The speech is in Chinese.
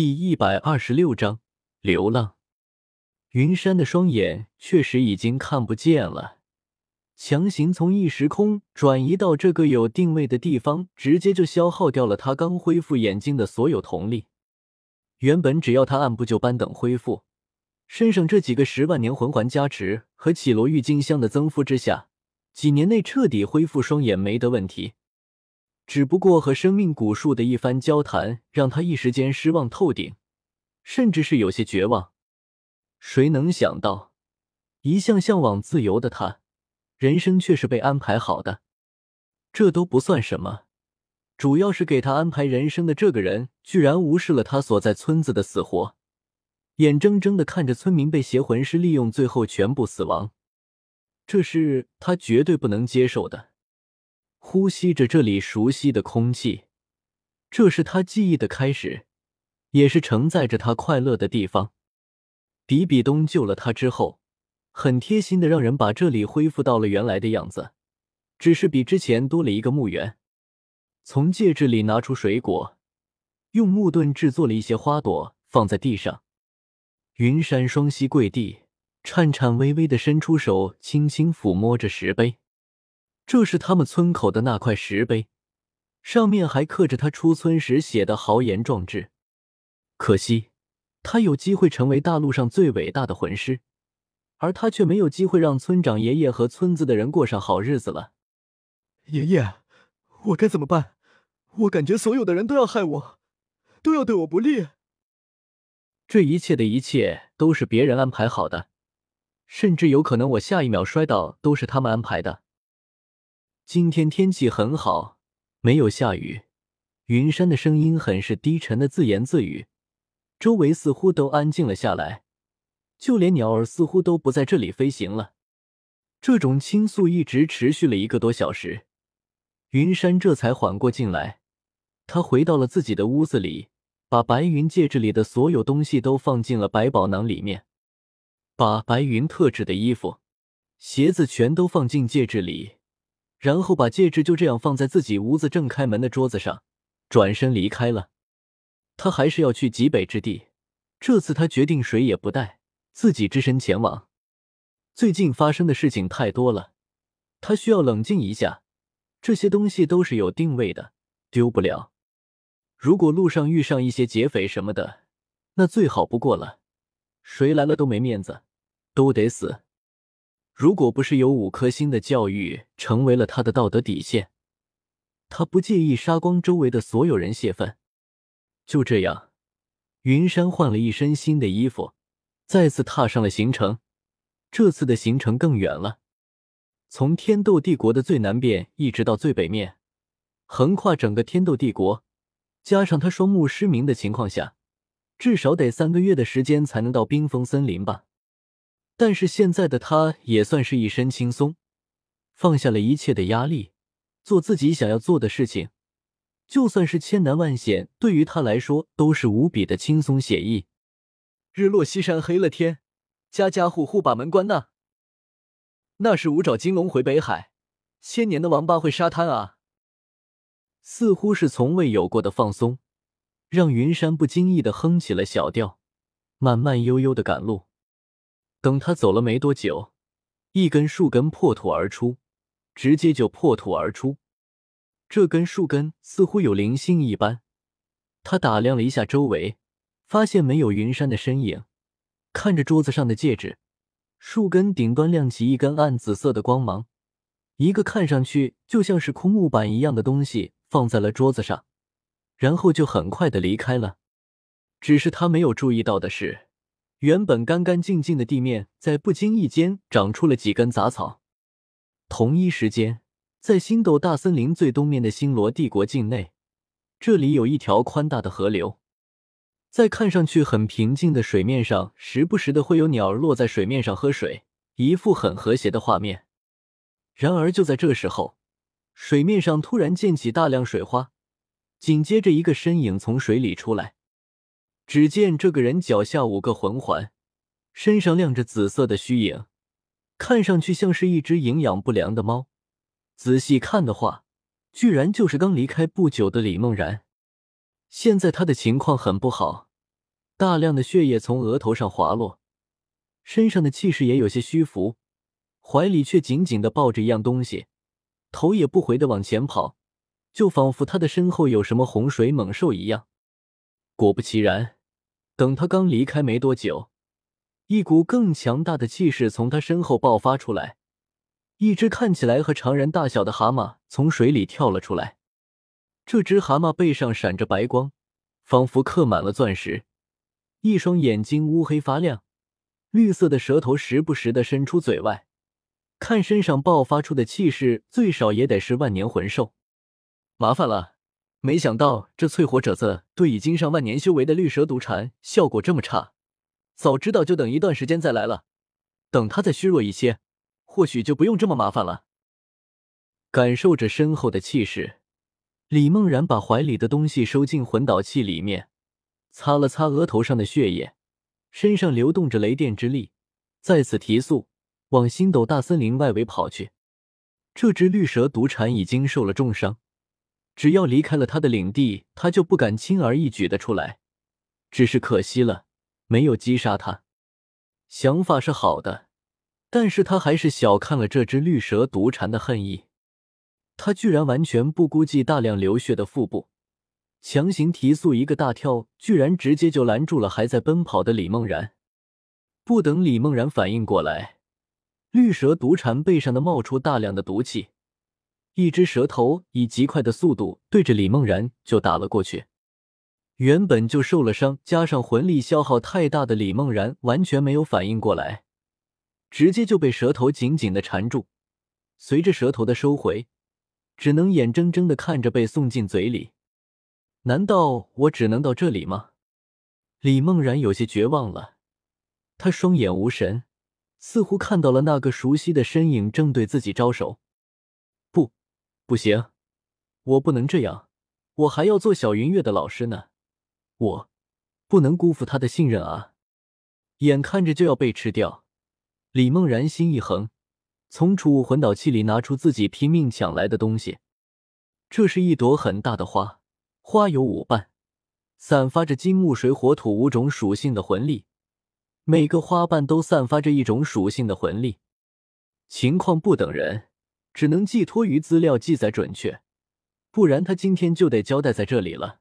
第一百二十六章流浪。云山的双眼确实已经看不见了，强行从异时空转移到这个有定位的地方，直接就消耗掉了他刚恢复眼睛的所有瞳力。原本只要他按部就班等恢复，身上这几个十万年魂环加持和绮罗郁金香的增幅之下，几年内彻底恢复双眼没得问题。只不过和生命古树的一番交谈，让他一时间失望透顶，甚至是有些绝望。谁能想到，一向向往自由的他，人生却是被安排好的。这都不算什么，主要是给他安排人生的这个人，居然无视了他所在村子的死活，眼睁睁的看着村民被邪魂师利用，最后全部死亡。这是他绝对不能接受的。呼吸着这里熟悉的空气，这是他记忆的开始，也是承载着他快乐的地方。比比东救了他之后，很贴心的让人把这里恢复到了原来的样子，只是比之前多了一个墓园。从戒指里拿出水果，用木盾制作了一些花朵放在地上。云山双膝跪地，颤颤巍巍的伸出手，轻轻抚摸着石碑。这是他们村口的那块石碑，上面还刻着他出村时写的豪言壮志。可惜，他有机会成为大陆上最伟大的魂师，而他却没有机会让村长爷爷和村子的人过上好日子了。爷爷，我该怎么办？我感觉所有的人都要害我，都要对我不利。这一切的一切都是别人安排好的，甚至有可能我下一秒摔倒都是他们安排的。今天天气很好，没有下雨。云山的声音很是低沉的自言自语，周围似乎都安静了下来，就连鸟儿似乎都不在这里飞行了。这种倾诉一直持续了一个多小时，云山这才缓过劲来。他回到了自己的屋子里，把白云戒指里的所有东西都放进了百宝囊里面，把白云特制的衣服、鞋子全都放进戒指里。然后把戒指就这样放在自己屋子正开门的桌子上，转身离开了。他还是要去极北之地，这次他决定谁也不带，自己只身前往。最近发生的事情太多了，他需要冷静一下。这些东西都是有定位的，丢不了。如果路上遇上一些劫匪什么的，那最好不过了。谁来了都没面子，都得死。如果不是有五颗星的教育成为了他的道德底线，他不介意杀光周围的所有人泄愤。就这样，云山换了一身新的衣服，再次踏上了行程。这次的行程更远了，从天斗帝国的最南边一直到最北面，横跨整个天斗帝国。加上他双目失明的情况下，至少得三个月的时间才能到冰封森林吧。但是现在的他也算是一身轻松，放下了一切的压力，做自己想要做的事情。就算是千难万险，对于他来说都是无比的轻松写意。日落西山黑了天，家家户户把门关呐。那是五爪金龙回北海，千年的王八会沙滩啊！似乎是从未有过的放松，让云山不经意的哼起了小调，慢慢悠悠的赶路。等他走了没多久，一根树根破土而出，直接就破土而出。这根树根似乎有灵性一般。他打量了一下周围，发现没有云山的身影。看着桌子上的戒指，树根顶端亮起一根暗紫色的光芒，一个看上去就像是枯木板一样的东西放在了桌子上，然后就很快的离开了。只是他没有注意到的是。原本干干净净的地面，在不经意间长出了几根杂草。同一时间，在星斗大森林最东面的星罗帝国境内，这里有一条宽大的河流，在看上去很平静的水面上，时不时的会有鸟儿落在水面上喝水，一副很和谐的画面。然而，就在这时候，水面上突然溅起大量水花，紧接着一个身影从水里出来。只见这个人脚下五个魂环，身上亮着紫色的虚影，看上去像是一只营养不良的猫。仔细看的话，居然就是刚离开不久的李梦然。现在他的情况很不好，大量的血液从额头上滑落，身上的气势也有些虚浮，怀里却紧紧的抱着一样东西，头也不回的往前跑，就仿佛他的身后有什么洪水猛兽一样。果不其然，等他刚离开没多久，一股更强大的气势从他身后爆发出来，一只看起来和常人大小的蛤蟆从水里跳了出来。这只蛤蟆背上闪着白光，仿佛刻满了钻石，一双眼睛乌黑发亮，绿色的舌头时不时的伸出嘴外，看身上爆发出的气势，最少也得是万年魂兽。麻烦了。没想到这淬火者子对已经上万年修为的绿蛇毒蝉效果这么差，早知道就等一段时间再来了。等他再虚弱一些，或许就不用这么麻烦了。感受着身后的气势，李梦然把怀里的东西收进魂导器里面，擦了擦额头上的血液，身上流动着雷电之力，再次提速往星斗大森林外围跑去。这只绿蛇毒蝉已经受了重伤。只要离开了他的领地，他就不敢轻而易举的出来。只是可惜了，没有击杀他。想法是好的，但是他还是小看了这只绿蛇毒蝉的恨意。他居然完全不顾及大量流血的腹部，强行提速一个大跳，居然直接就拦住了还在奔跑的李梦然。不等李梦然反应过来，绿蛇毒蝉背上的冒出大量的毒气。一只蛇头以极快的速度对着李梦然就打了过去，原本就受了伤，加上魂力消耗太大的李梦然完全没有反应过来，直接就被蛇头紧紧的缠住。随着蛇头的收回，只能眼睁睁的看着被送进嘴里。难道我只能到这里吗？李梦然有些绝望了，他双眼无神，似乎看到了那个熟悉的身影正对自己招手。不行，我不能这样，我还要做小云月的老师呢，我不能辜负他的信任啊！眼看着就要被吃掉，李梦然心一横，从储物魂导器里拿出自己拼命抢来的东西。这是一朵很大的花，花有五瓣，散发着金木水火土五种属性的魂力，每个花瓣都散发着一种属性的魂力，情况不等人。只能寄托于资料记载准确，不然他今天就得交代在这里了。